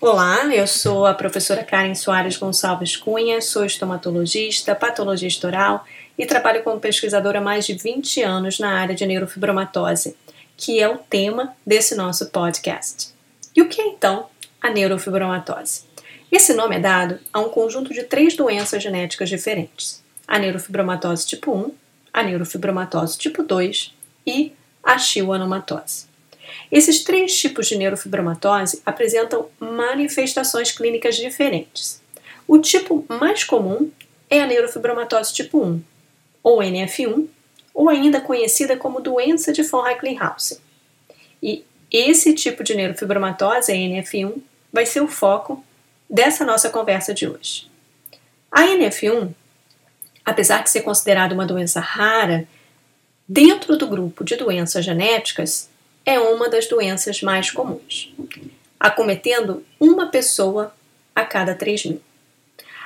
Olá, eu sou a professora Karen Soares Gonçalves Cunha, sou estomatologista, patologista oral e trabalho como pesquisadora há mais de 20 anos na área de neurofibromatose, que é o tema desse nosso podcast. E o que é então a neurofibromatose? Esse nome é dado a um conjunto de três doenças genéticas diferentes: a neurofibromatose tipo 1, a neurofibromatose tipo 2 e a schwannomatose. Esses três tipos de neurofibromatose apresentam manifestações clínicas diferentes. O tipo mais comum é a neurofibromatose tipo 1, ou NF1, ou ainda conhecida como doença de von Reichenhausen. E esse tipo de neurofibromatose, a NF1, vai ser o foco dessa nossa conversa de hoje. A NF1, apesar de ser considerada uma doença rara, dentro do grupo de doenças genéticas, é uma das doenças mais comuns, acometendo uma pessoa a cada 3 mil.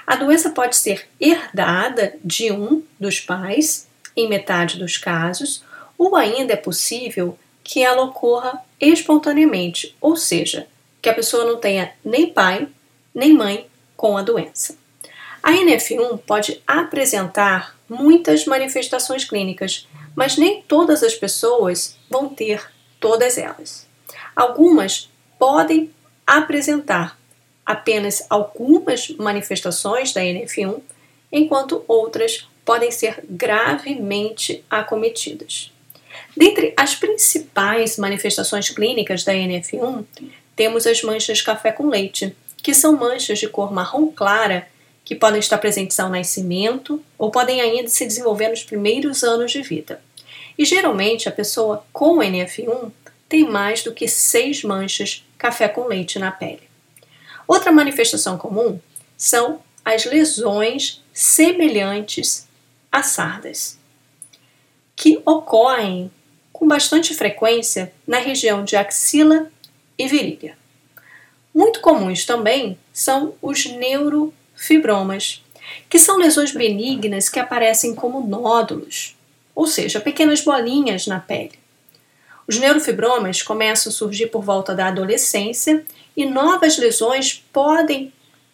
A doença pode ser herdada de um dos pais, em metade dos casos, ou ainda é possível que ela ocorra espontaneamente, ou seja, que a pessoa não tenha nem pai nem mãe com a doença. A NF1 pode apresentar muitas manifestações clínicas, mas nem todas as pessoas vão ter todas elas. Algumas podem apresentar apenas algumas manifestações da NF1, enquanto outras podem ser gravemente acometidas. Dentre as principais manifestações clínicas da NF1, temos as manchas café com leite, que são manchas de cor marrom clara que podem estar presentes ao nascimento ou podem ainda se desenvolver nos primeiros anos de vida. E geralmente a pessoa com NF1 tem mais do que seis manchas café com leite na pele. Outra manifestação comum são as lesões semelhantes a sardas, que ocorrem com bastante frequência na região de axila e virilha. Muito comuns também são os neurofibromas, que são lesões benignas que aparecem como nódulos, ou seja, pequenas bolinhas na pele. Os neurofibromas começam a surgir por volta da adolescência e novas lesões podem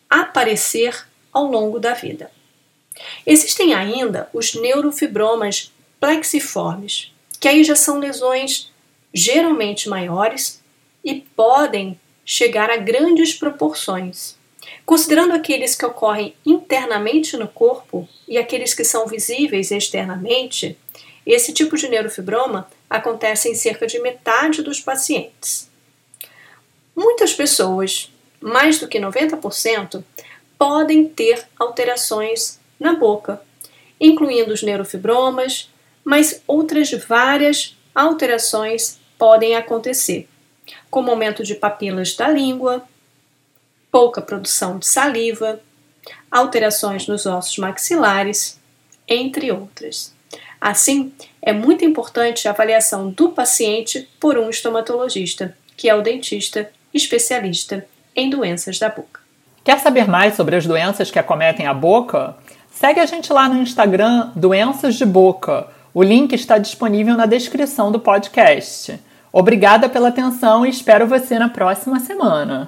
aparecer ao longo da vida. Existem ainda os neurofibromas plexiformes, que aí já são lesões geralmente maiores e podem chegar a grandes proporções. Considerando aqueles que ocorrem internamente no corpo e aqueles que são visíveis externamente, esse tipo de neurofibroma acontece em cerca de metade dos pacientes. Muitas pessoas, mais do que 90%, podem ter alterações na boca, incluindo os neurofibromas, mas outras várias alterações podem acontecer, como aumento de papilas da língua, pouca produção de saliva, alterações nos ossos maxilares, entre outras. Assim, é muito importante a avaliação do paciente por um estomatologista, que é o dentista especialista em doenças da boca. Quer saber mais sobre as doenças que acometem a boca? Segue a gente lá no Instagram Doenças de Boca. O link está disponível na descrição do podcast. Obrigada pela atenção e espero você na próxima semana.